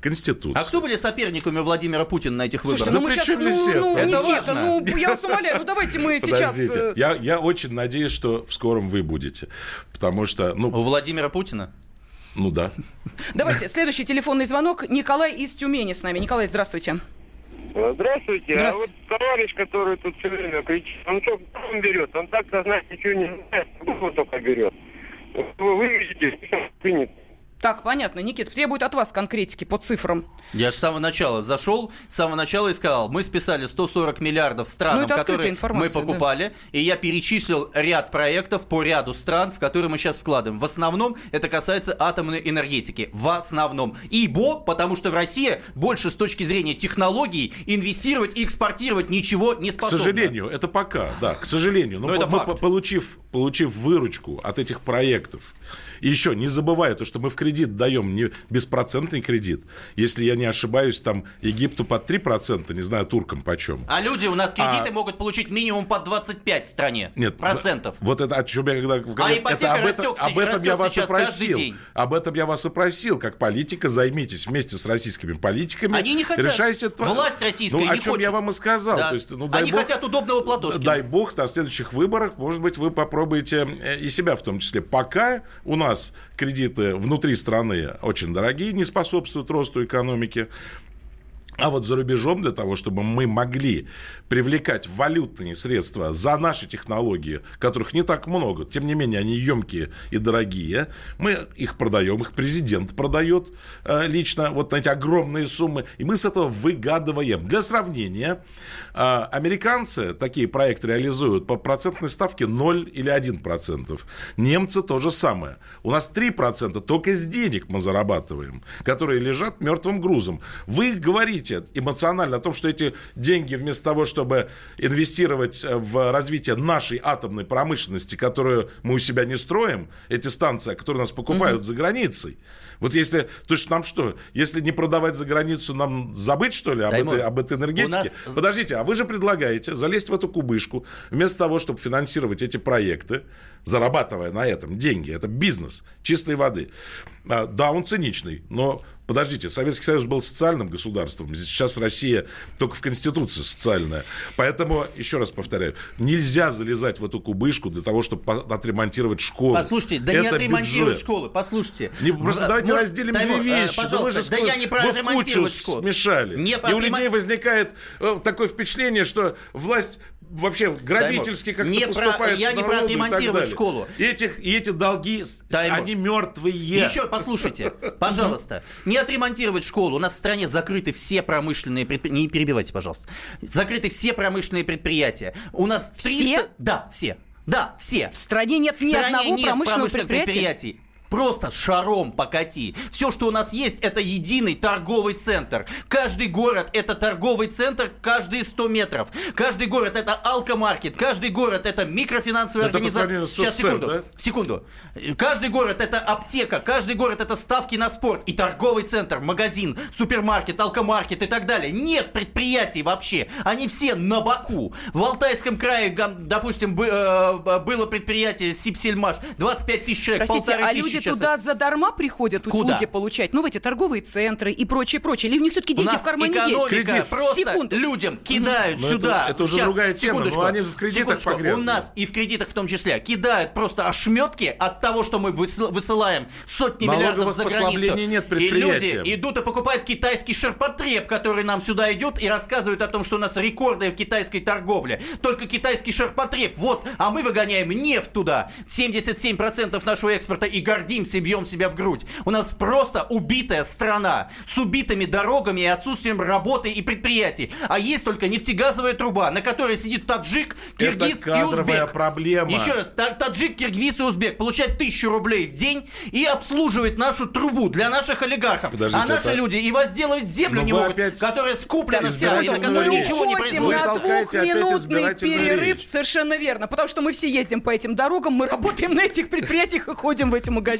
Speaker 1: конституции.
Speaker 4: А кто были соперниками Владимира Путина на этих
Speaker 3: Слушайте,
Speaker 4: выборах?
Speaker 3: ну мы
Speaker 1: при чем
Speaker 3: ну,
Speaker 1: здесь
Speaker 3: ну,
Speaker 1: это?
Speaker 4: Это
Speaker 3: Никита,
Speaker 4: важно.
Speaker 3: ну, я вас умоляю, ну давайте мы сейчас...
Speaker 1: Подождите,
Speaker 3: э,
Speaker 1: я, я очень надеюсь, что в скором вы будете. Потому что, ну,
Speaker 4: У Владимира Путина?
Speaker 1: ну да.
Speaker 3: Давайте, следующий телефонный звонок. Николай из Тюмени с нами. Николай, здравствуйте.
Speaker 11: Здравствуйте.
Speaker 3: Здравствуйте.
Speaker 11: А вот товарищ, который тут все время кричит, он что, он берет? Он так-то знать ничего не знает. Москва только берет. Вы вывезете, принято.
Speaker 3: Так, понятно. Никит, требует от вас конкретики по цифрам.
Speaker 4: Я же с самого начала зашел, с самого начала и сказал, мы списали 140 миллиардов странам,
Speaker 3: Ну, это
Speaker 4: которые мы
Speaker 3: информация, да.
Speaker 4: покупали, и я перечислил ряд проектов по ряду стран, в которые мы сейчас вкладываем. В основном это касается атомной энергетики. В основном. Ибо, потому что в России больше с точки зрения технологий инвестировать и экспортировать ничего не
Speaker 1: К
Speaker 4: способна.
Speaker 1: сожалению, это пока, да, к сожалению. Но,
Speaker 4: Но это
Speaker 1: мы,
Speaker 4: факт.
Speaker 1: по- получив, получив выручку от этих проектов, и еще не забывая то, что мы в кредит даем не беспроцентный кредит, если я не ошибаюсь, там Египту под 3%, не знаю, туркам почем.
Speaker 4: А люди у нас кредиты
Speaker 1: А-
Speaker 4: могут получить минимум по 25 в стране.
Speaker 1: Нет,
Speaker 4: процентов.
Speaker 1: Вот это о чем я когда, когда-
Speaker 4: А ипотека
Speaker 1: это об,
Speaker 4: растет
Speaker 1: этом, об этом я вас и
Speaker 4: сейчас каждый
Speaker 1: просил.
Speaker 4: день.
Speaker 1: Об этом я вас и просил. Как политика займитесь вместе с российскими политиками.
Speaker 4: Они не хотят.
Speaker 1: Решайте это.
Speaker 4: Власть российская
Speaker 1: Ну, о
Speaker 4: не
Speaker 1: чем
Speaker 4: хочет.
Speaker 1: я вам и сказал.
Speaker 4: Да.
Speaker 1: То есть, ну, дай
Speaker 4: Они
Speaker 1: бог-
Speaker 4: хотят удобного Платошкина.
Speaker 1: Дай бог, на следующих выборах, может быть, вы попробуете э, и себя в том числе. Пока у нас кредиты внутри страны очень дорогие, не способствуют росту экономики. А вот за рубежом для того, чтобы мы могли привлекать валютные средства за наши технологии, которых не так много, тем не менее они емкие и дорогие, мы их продаем, их президент продает э, лично вот на эти огромные суммы, и мы с этого выгадываем. Для сравнения, э, американцы такие проекты реализуют по процентной ставке 0 или 1%. Немцы то же самое. У нас 3% только с денег мы зарабатываем, которые лежат мертвым грузом. Вы говорите эмоционально о том, что эти деньги вместо того, чтобы инвестировать в развитие нашей атомной промышленности, которую мы у себя не строим, эти станции, которые нас покупают за границей. Вот если, то есть нам что, если не продавать за границу, нам забыть, что ли, об, этой, об этой энергетике?
Speaker 4: нас-
Speaker 1: Подождите, а вы же предлагаете залезть в эту кубышку, вместо того, чтобы финансировать эти проекты, зарабатывая на этом деньги. Это бизнес чистой воды. А, Да, он циничный, но подождите, Советский Союз был социальным государством, сейчас Россия только в Конституции социальная. Поэтому, еще раз повторяю, нельзя залезать в эту кубышку для того, чтобы отремонтировать школу.
Speaker 4: Послушайте, да не
Speaker 1: Это
Speaker 4: отремонтировать
Speaker 1: бюджет.
Speaker 4: школы, послушайте.
Speaker 1: Не, просто
Speaker 4: В-
Speaker 1: давайте
Speaker 4: может,
Speaker 1: разделим
Speaker 4: Таймур,
Speaker 1: две вещи. Да вы же
Speaker 4: да я не про
Speaker 1: вы в кучу
Speaker 4: школу.
Speaker 1: смешали.
Speaker 4: Не
Speaker 1: И у людей возникает э, такое впечатление, что власть вообще грабительски как-то
Speaker 4: не про-
Speaker 1: поступает
Speaker 4: я не про отремонтировать школу.
Speaker 1: И, этих, и эти долги,
Speaker 4: Таймур.
Speaker 1: они мертвые.
Speaker 4: Еще послушайте, пожалуйста, не отремонтировать школу. У нас в стране закрыты все промышленные предприятия. Не перебивайте, пожалуйста. Закрыты все промышленные предприятия. У нас 300...
Speaker 3: Все?
Speaker 4: Да, все. Да, все.
Speaker 3: В стране нет
Speaker 4: В
Speaker 3: ни
Speaker 4: стране
Speaker 3: одного
Speaker 4: нет
Speaker 3: промышленного
Speaker 4: промышленных
Speaker 3: предприятия.
Speaker 4: предприятий. Просто шаром покати. Все, что у нас есть, это единый торговый центр. Каждый город это торговый центр каждые 100 метров. Каждый город это алкомаркет. Каждый город это микрофинансовая
Speaker 1: Это
Speaker 4: организация. Сейчас,
Speaker 1: СССР,
Speaker 4: секунду.
Speaker 1: да?
Speaker 4: Секунду. Каждый город это аптека. Каждый город это ставки на спорт. И торговый центр, магазин, супермаркет, алкомаркет и так далее. Нет предприятий вообще. Они все на боку. В Алтайском крае, допустим, э, было предприятие Сипсельмаш. 25 тысяч человек.
Speaker 3: Простите,
Speaker 4: полторы
Speaker 3: а
Speaker 4: тысячи
Speaker 3: люди
Speaker 4: сейчас.
Speaker 3: туда задарма приходят
Speaker 4: Куда?
Speaker 3: услуги получать? Ну, в эти торговые центры и прочее, прочее. Или у них все-таки деньги в кармане есть?
Speaker 1: Кредит.
Speaker 4: просто
Speaker 3: Секунду.
Speaker 4: людям кидают
Speaker 1: Но
Speaker 4: сюда.
Speaker 1: это- это уже
Speaker 4: Сейчас,
Speaker 1: другая тема, но они в кредитах
Speaker 4: секундочку.
Speaker 1: погрязли.
Speaker 4: У нас и в кредитах в том числе кидают просто ошметки от того, что мы высыл- высылаем сотни
Speaker 1: Налоговых
Speaker 4: миллиардов за границу.
Speaker 1: нет
Speaker 4: и люди идут и покупают китайский ширпотреб, который нам сюда идет и рассказывают о том, что у нас рекорды в китайской торговле. Только китайский ширпотреб. Вот, а мы выгоняем нефть туда. 77% нашего экспорта и гордимся, и бьем себя в грудь. У нас просто убитая страна с убитыми дорогами и отсутствием работы и предприятий. А есть только нефтегазовая труба, на которой сидит таджик, киргиз
Speaker 1: Это
Speaker 4: и узбек.
Speaker 1: проблема.
Speaker 4: Еще раз, та- таджик, киргиз и узбек получают тысячу рублей в день и обслуживают нашу трубу для наших олигархов.
Speaker 1: Подождите,
Speaker 4: а наши
Speaker 1: это-
Speaker 4: люди и возделывать землю
Speaker 1: Но
Speaker 4: не
Speaker 1: вы
Speaker 4: могут,
Speaker 1: опять
Speaker 4: которая скуплена вся, и на которой ничего не производится.
Speaker 3: на двухминутный перерыв.
Speaker 1: речь.
Speaker 3: Совершенно верно. Потому что мы все ездим по этим дорогам, мы работаем на этих предприятиях и ходим в эти магазины.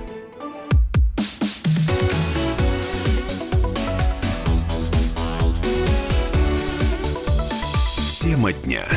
Speaker 7: Тема дня.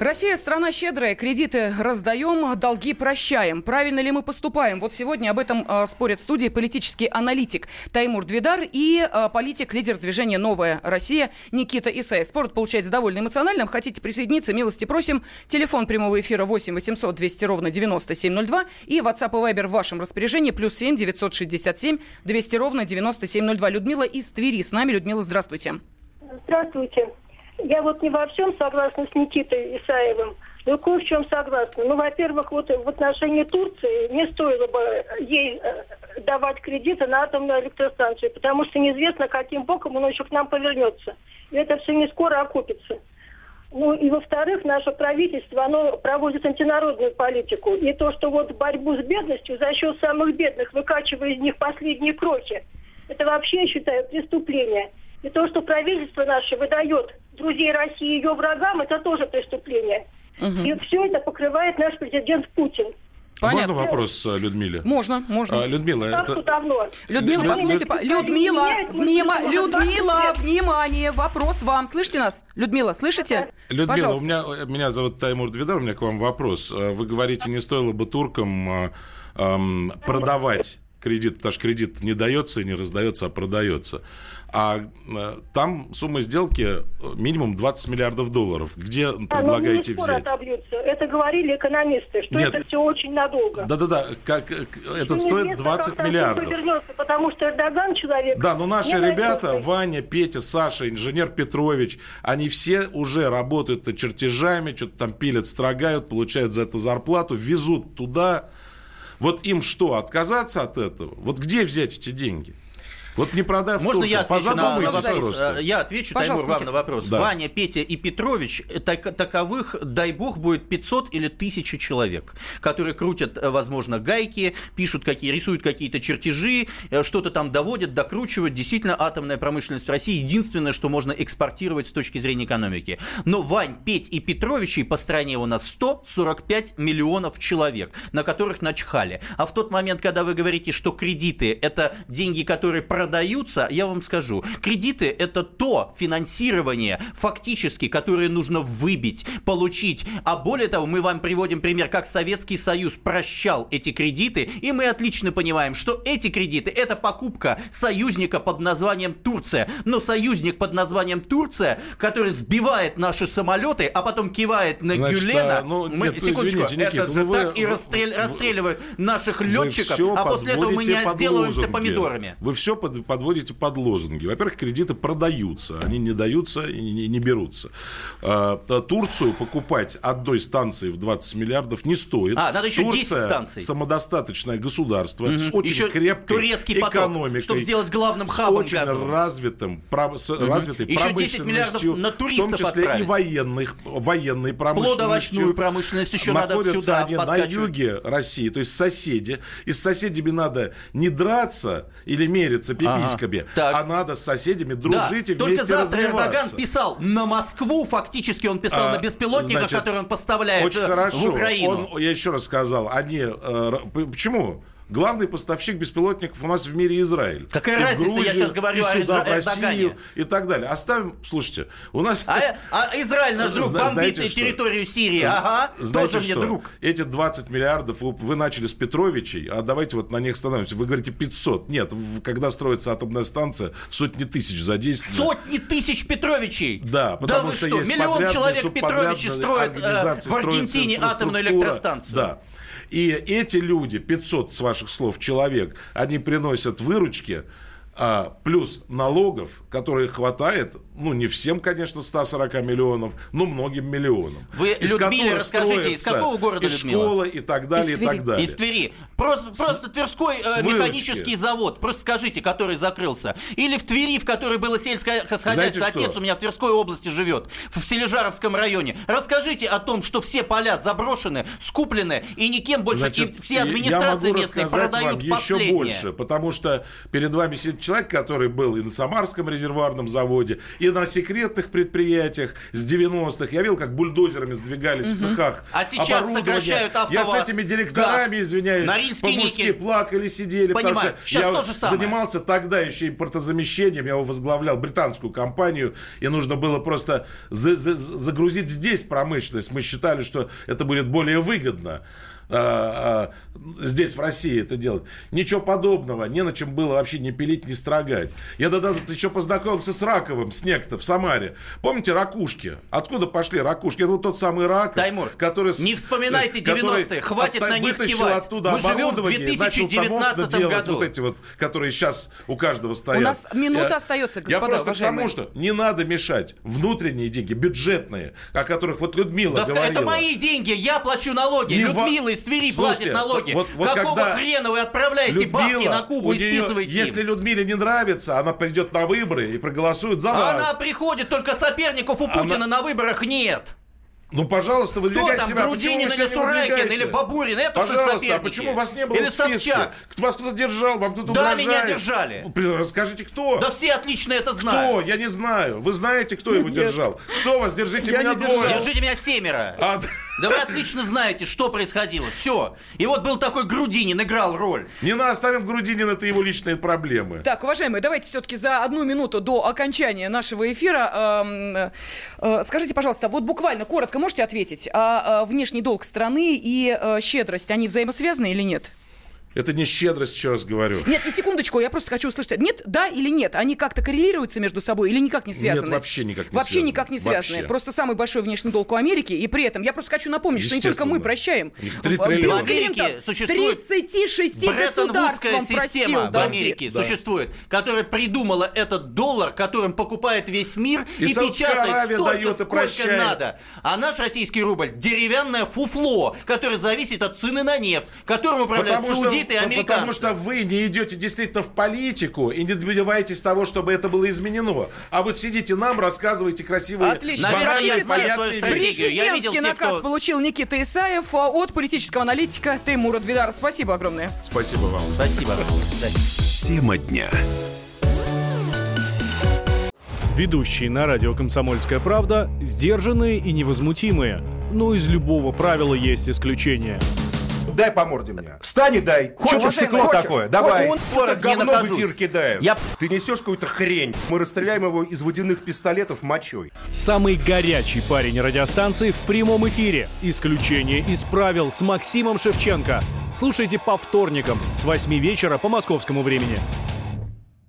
Speaker 3: Россия страна щедрая, кредиты раздаем, долги прощаем. Правильно ли мы поступаем? Вот сегодня об этом э, спорят в студии политический аналитик Таймур Двидар и э, политик, лидер движения «Новая Россия» Никита Исаев. Спорт получается довольно эмоциональным. Хотите присоединиться, милости просим. Телефон прямого эфира 8 800 200 ровно 9702 и WhatsApp и Viber в вашем распоряжении плюс 7 967 200 ровно 9702. Людмила из Твери с нами. Людмила, здравствуйте.
Speaker 12: Здравствуйте. Я вот не во всем согласна с Никитой Исаевым, но кое в чем согласна. Ну, во-первых, вот в отношении Турции не стоило бы ей э, давать кредиты на атомную электростанцию, потому что неизвестно, каким боком он еще к нам повернется. И это все не скоро окупится. Ну и во-вторых, наше правительство, оно проводит антинародную политику. И то, что вот борьбу с бедностью за счет самых бедных, выкачивая из них последние крохи, это вообще, я считаю, преступление. И то, что правительство наше выдает друзей России ее врагам, это тоже преступление. Угу. И все это покрывает наш президент Путин.
Speaker 1: Понятно. Можно вопрос э, Людмиле?
Speaker 3: Можно, можно.
Speaker 1: А, Людмила, это...
Speaker 12: давно?
Speaker 3: Людмила, Люд... послушайте, Люд... Людмила, внима... Людмила, внимание, вопрос вам. Слышите нас? Людмила, слышите?
Speaker 1: Людмила,
Speaker 3: Пожалуйста.
Speaker 1: у меня, э, меня зовут Таймур Двидар, у меня к вам вопрос. Э, вы говорите, не стоило бы туркам эм, продавать кредит, потому что кредит не дается и не раздается, а продается. А э, там сумма сделки э, минимум 20 миллиардов долларов. Где
Speaker 12: а,
Speaker 1: предлагаете
Speaker 12: ну,
Speaker 1: взять?
Speaker 12: Отобьются. Это говорили экономисты, что
Speaker 1: Нет.
Speaker 12: это все очень надолго.
Speaker 1: Да-да-да, как, э, этот стоит
Speaker 12: неизвестно,
Speaker 1: 20
Speaker 12: как
Speaker 1: миллиардов.
Speaker 12: потому что Эрдоган человек...
Speaker 1: Да, но наши ребята, Ваня, Петя, Саша, инженер Петрович, они все уже работают над чертежами, что-то там пилят, строгают, получают за это зарплату, везут туда. Вот им что, отказаться от этого? Вот где взять эти деньги? Вот не продав
Speaker 4: Можно
Speaker 1: туркам,
Speaker 4: я отвечу на, на вопрос?
Speaker 1: просто.
Speaker 4: Я отвечу,
Speaker 3: Пожалуйста,
Speaker 4: Таймур, вам на вопрос.
Speaker 1: Да.
Speaker 4: Ваня, Петя и Петрович, так- таковых, дай бог, будет 500 или 1000 человек, которые крутят, э, возможно, гайки, пишут какие, рисуют какие-то чертежи, э, что-то там доводят, докручивают. Действительно, атомная промышленность в России единственное, что можно экспортировать с точки зрения экономики. Но Вань, Петь и Петровичей по стране у нас 145 миллионов человек, на которых начхали. А в тот момент, когда вы говорите, что кредиты – это деньги, которые продаются, я вам скажу, кредиты – это то финансирование, фактически, которое нужно выбить, получить. А более того, мы вам приводим пример, как Советский Союз прощал эти кредиты, и мы отлично понимаем, что эти кредиты – это покупка союзника под названием Турция. Но союзник под названием Турция, который сбивает наши самолеты, а потом кивает на
Speaker 1: Значит,
Speaker 4: Гюлена,
Speaker 1: а, ну,
Speaker 4: мы,
Speaker 1: нет, ну,
Speaker 4: секундочку,
Speaker 1: извините, Никита,
Speaker 4: это же
Speaker 1: ну вы-
Speaker 4: так и
Speaker 1: вы-
Speaker 4: расстрел-
Speaker 1: вы-
Speaker 4: расстреливают наших летчиков, а после этого мы не
Speaker 1: под
Speaker 4: отделываемся помидорами.
Speaker 1: Вы все подводите под лозунги. Во-первых, кредиты продаются, они не даются и не, не берутся. А, а, Турцию покупать одной станции в 20 миллиардов не стоит.
Speaker 4: А, надо еще
Speaker 1: Турция
Speaker 4: 10 станций.
Speaker 1: самодостаточное государство
Speaker 4: Мгм.
Speaker 1: с очень
Speaker 4: Еще
Speaker 1: крепкой
Speaker 4: турецкий поток,
Speaker 1: экономикой.
Speaker 4: чтобы сделать главным хабом
Speaker 1: очень
Speaker 4: газовым.
Speaker 1: развитым, пром- с развитой
Speaker 4: Еще 10 миллиардов
Speaker 1: промышленностью,
Speaker 4: на
Speaker 1: в том числе
Speaker 4: отправить.
Speaker 1: и военных, военной промышленностью.
Speaker 4: Плодовочную промышленность еще надо сюда
Speaker 1: они на юге России, то есть соседи. И с соседями надо не драться или мериться
Speaker 4: Так.
Speaker 1: а надо с соседями дружить и
Speaker 4: только
Speaker 1: вместе
Speaker 4: завтра
Speaker 1: развиваться.
Speaker 4: Эрдоган писал на Москву, фактически он писал
Speaker 1: А,
Speaker 4: на беспилотниках, которые он поставляет э, в Украину.
Speaker 1: Я еще раз сказал, они... э, почему? Главный поставщик беспилотников у нас в мире Израиль.
Speaker 4: Какая
Speaker 1: И в
Speaker 4: разница, я
Speaker 1: Грузию,
Speaker 4: сейчас говорю
Speaker 1: и
Speaker 4: о
Speaker 1: сюда, в
Speaker 4: Эрдогане.
Speaker 1: Россию и так далее. Оставим, слушайте, у нас...
Speaker 4: А, а Израиль, наш друг,
Speaker 1: Зна-
Speaker 4: бомбит
Speaker 1: знаете что?
Speaker 4: территорию Сирии. Ага,
Speaker 1: Знаете
Speaker 4: тоже мне
Speaker 1: что?
Speaker 4: друг.
Speaker 1: Эти 20 миллиардов вы, начали с Петровичей, а давайте вот на них остановимся. Вы говорите 500. Нет, в- когда строится атомная станция, сотни тысяч задействованы.
Speaker 4: Сотни тысяч Петровичей.
Speaker 1: Да, потому
Speaker 4: вы
Speaker 1: что,
Speaker 4: что,
Speaker 1: есть
Speaker 4: миллион человек Петровичи строят э, в Аргентине атомную электростанцию.
Speaker 1: Да. И эти люди, 500, с ваших слов, человек, они приносят выручки, а, плюс налогов, которые хватает, ну, не всем, конечно, 140 миллионов, но многим миллионам.
Speaker 4: Вы,
Speaker 1: из
Speaker 4: Людмиле, расскажите, из какого города
Speaker 1: и
Speaker 4: Людмила?
Speaker 1: школы и так далее,
Speaker 3: Из
Speaker 1: и так далее.
Speaker 4: Из Твери. Просто, просто Тверской э,
Speaker 1: с выручки.
Speaker 4: механический завод, просто скажите, который закрылся. Или в Твери, в которой было сельское хозяйство.
Speaker 1: Знаете что?
Speaker 4: Отец у меня в Тверской области живет, в Сележаровском районе. Расскажите о том, что все поля заброшены, скуплены, и никем больше,
Speaker 1: Значит,
Speaker 4: и все
Speaker 1: я
Speaker 4: администрации
Speaker 1: могу
Speaker 4: местные продают
Speaker 1: вам еще больше, потому что перед вами сидит человек, который был и на Самарском резервуарном заводе, и и на секретных предприятиях с 90-х. Я видел, как бульдозерами сдвигались в цехах.
Speaker 4: А сейчас сокращают
Speaker 1: Я с
Speaker 4: АвтоВАЗ,
Speaker 1: этими директорами,
Speaker 4: газ,
Speaker 1: извиняюсь, по-мужски плакали, сидели.
Speaker 4: Понимаю.
Speaker 1: Потому что
Speaker 4: Сейчас
Speaker 1: я
Speaker 4: то же самое.
Speaker 1: занимался тогда еще импортозамещением. Я его возглавлял, британскую компанию. И нужно было просто за- за- загрузить здесь промышленность. Мы считали, что это будет более выгодно здесь, в России, это делать. Ничего подобного. Не на чем было вообще не пилить, не строгать. Я тогда еще познакомился с Раковым, с некто в Самаре. Помните ракушки? Откуда пошли ракушки? Это вот тот самый рак,
Speaker 4: Таймур,
Speaker 1: который...
Speaker 4: не вспоминайте
Speaker 1: который
Speaker 4: 90-е, хватит
Speaker 1: отта-
Speaker 4: на них кивать.
Speaker 1: оттуда
Speaker 4: Мы живем в
Speaker 1: оборудование и начал там
Speaker 4: 2019
Speaker 1: окна делать
Speaker 4: году.
Speaker 1: вот эти вот, которые сейчас у каждого стоят.
Speaker 3: У нас минута
Speaker 1: Я-
Speaker 3: остается,
Speaker 1: Я
Speaker 3: господа
Speaker 1: просто к
Speaker 3: уважаемые.
Speaker 1: тому, что не надо мешать внутренние деньги, бюджетные, о которых вот Людмила
Speaker 4: Да
Speaker 1: говорила.
Speaker 4: это мои деньги, я плачу налоги.
Speaker 1: Не
Speaker 4: Людмила из Твери
Speaker 1: Слушайте,
Speaker 4: платит налоги.
Speaker 1: вот- вот
Speaker 4: Какого хрена вы отправляете бабки
Speaker 1: Людмила,
Speaker 4: на Кубу и
Speaker 1: нее-
Speaker 4: списываете им?
Speaker 1: Если Людмиле не нравится, она придет на выборы и проголосует за
Speaker 4: А
Speaker 1: вас.
Speaker 4: Она приходит, только соперников у
Speaker 1: Она-
Speaker 4: Путина на выборах нет.
Speaker 1: Ну, пожалуйста,
Speaker 4: Кто
Speaker 1: выдвигайте
Speaker 4: там,
Speaker 1: себя.
Speaker 4: Грудинин или Сурайкин, или Бабурин? Это
Speaker 1: Пожалуйста, а почему вас не было
Speaker 4: Или
Speaker 1: в списке?
Speaker 4: Собчак?
Speaker 1: Вас кто-то держал, вам кто-то
Speaker 4: Да,
Speaker 1: угрожает.
Speaker 4: меня держали.
Speaker 1: Расскажите, кто?
Speaker 4: Да все отлично это
Speaker 1: Кто?
Speaker 4: знают.
Speaker 1: Я не знаю. Вы знаете, кто его держал? Кто вас? Держите
Speaker 4: Я
Speaker 1: меня двое.
Speaker 4: Держите меня семеро.
Speaker 1: А, <laughs>
Speaker 4: Да вы отлично знаете, что происходило. Все. И вот был такой Грудинин, играл роль.
Speaker 1: Не на оставим Грудинин, это его личные проблемы.
Speaker 3: Так, уважаемые, давайте все-таки за одну минуту до окончания нашего эфира эм, э, скажите, пожалуйста, вот буквально коротко можете ответить, а, э, внешний долг страны и э, щедрость, они взаимосвязаны или нет?
Speaker 1: Это не щедрость, еще раз говорю.
Speaker 3: Нет, не секундочку, я просто хочу услышать. Нет, да или нет? Они как-то коррелируются между собой или никак не связаны?
Speaker 1: Нет, вообще никак не
Speaker 3: Вообще
Speaker 1: связаны.
Speaker 3: никак не связаны.
Speaker 1: Вообще.
Speaker 3: Просто самый большой внешний долг у Америки, и при этом я просто хочу напомнить, что не только мы прощаем.
Speaker 1: Их три
Speaker 3: В-
Speaker 1: триллиона.
Speaker 3: Билл Клинтон
Speaker 4: В Америке существует
Speaker 3: 36
Speaker 4: Бреттон-Вудская
Speaker 3: государствам
Speaker 4: система
Speaker 3: простил
Speaker 4: в. Америке
Speaker 1: Да.
Speaker 4: существует, которая придумала этот доллар, которым покупает весь мир
Speaker 1: И
Speaker 4: и, печатает
Speaker 1: Аравия
Speaker 4: столько,
Speaker 1: дает и
Speaker 4: сколько
Speaker 1: прощает.
Speaker 4: надо. А наш российский рубль деревянное фуфло, которое зависит от цены на нефть, которым управляют
Speaker 1: Потому
Speaker 4: саудиты и американцы.
Speaker 1: потому что вы не идете действительно в политику и не добиваетесь того, чтобы это было изменено. А вот сидите нам, рассказываете красивые,
Speaker 3: Отлично.
Speaker 1: банальные,
Speaker 4: Наверное, я знаю
Speaker 1: понятные вещи.
Speaker 4: Я видел
Speaker 3: Президентский
Speaker 4: тех,
Speaker 3: наказ
Speaker 4: кто-
Speaker 3: получил Никита Исаев а, от политического аналитика Теймура Двидара. Спасибо огромное.
Speaker 1: Спасибо вам.
Speaker 4: Спасибо. До свидания.
Speaker 7: Тема дня.
Speaker 13: Ведущие на радио «Комсомольская правда» сдержанные и невозмутимые. Но из любого правила есть исключение.
Speaker 14: Дай по морде мне. Встань и дай. Хочешь стекло такое? Давай.
Speaker 3: Он-
Speaker 14: говно в эфир кидаешь?
Speaker 4: Я-
Speaker 14: Ты несешь какую-то хрень. Мы расстреляем его из водяных пистолетов мочой.
Speaker 13: Самый горячий парень радиостанции в прямом эфире. Исключение из правил с Максимом Шевченко. Слушайте по вторникам с 8 вечера по московскому времени.